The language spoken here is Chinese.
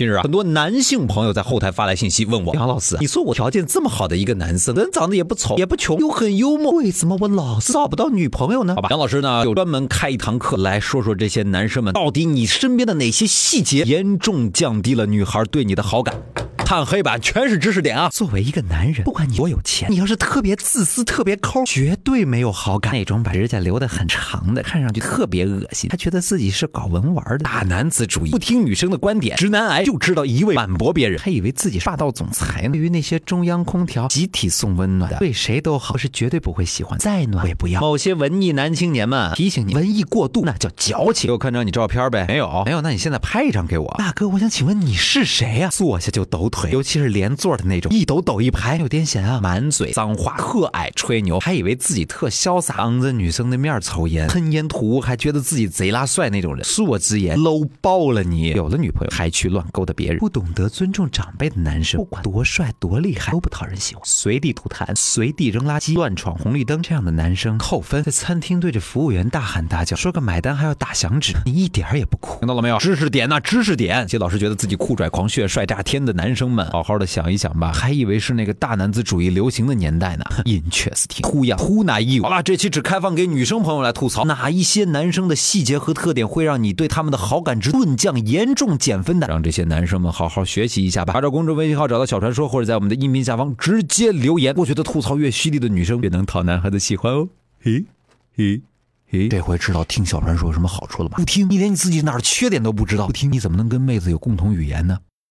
近日啊，很多男性朋友在后台发来信息问我，杨老师，你说我条件这么好的一个男生，人长得也不丑，也不穷，又很幽默，为什么我老是找不到女朋友呢？好吧，杨老师呢就专门开一堂课来说说这些男生们到底你身边的哪些细节严重降低了女孩对你的好感。看黑板全是知识点啊！作为一个男人，不管你多有钱，你要是特别自私、特别抠，绝对没有好感。那种把指甲留得很长的，看上去特别恶心，他觉得自己是搞文玩的，大男子主义，不听女生的观点，直男癌，就知道一味反驳别人，还以为自己霸道总裁呢。对于那些中央空调集体送温暖的，对谁都好，是绝对不会喜欢。再暖我也不要。某些文艺男青年们提醒你，文艺过度那叫矫情。给我看张你照片呗？没有，没有，那你现在拍一张给我。大哥，我想请问你是谁呀？坐下就抖腿。尤其是连座的那种，一抖抖一排，有癫痫啊，满嘴脏话，特爱吹牛，还以为自己特潇洒，当着女生的面抽烟，喷烟吐雾，还觉得自己贼拉帅那种人。恕我直言，low 爆了你！有了女朋友还去乱勾搭别人，不懂得尊重长辈的男生，不管多帅多厉害，都不讨人喜欢。随地吐痰，随地扔垃圾，乱闯红绿灯，这样的男生扣分。在餐厅对着服务员大喊大叫，说个买单还要打响指，你一点也不酷。听到了没有？知识点呐，知识点！谢老师觉得自己酷拽狂炫帅炸天的男生。们好好的想一想吧，还以为是那个大男子主义流行的年代呢。Interesting，呀，Who naive？好了，这期只开放给女生朋友来吐槽，哪一些男生的细节和特点会让你对他们的好感值顿降、严重减分的？让这些男生们好好学习一下吧。按照公众微信号找到小传说，或者在我们的音频下方直接留言。我觉得吐槽越犀利的女生越能讨男孩子喜欢哦。嘿，嘿，嘿，这回知道听小传说有什么好处了吧？不听，你连你自己哪儿缺点都不知道。不听，你怎么能跟妹子有共同语言呢？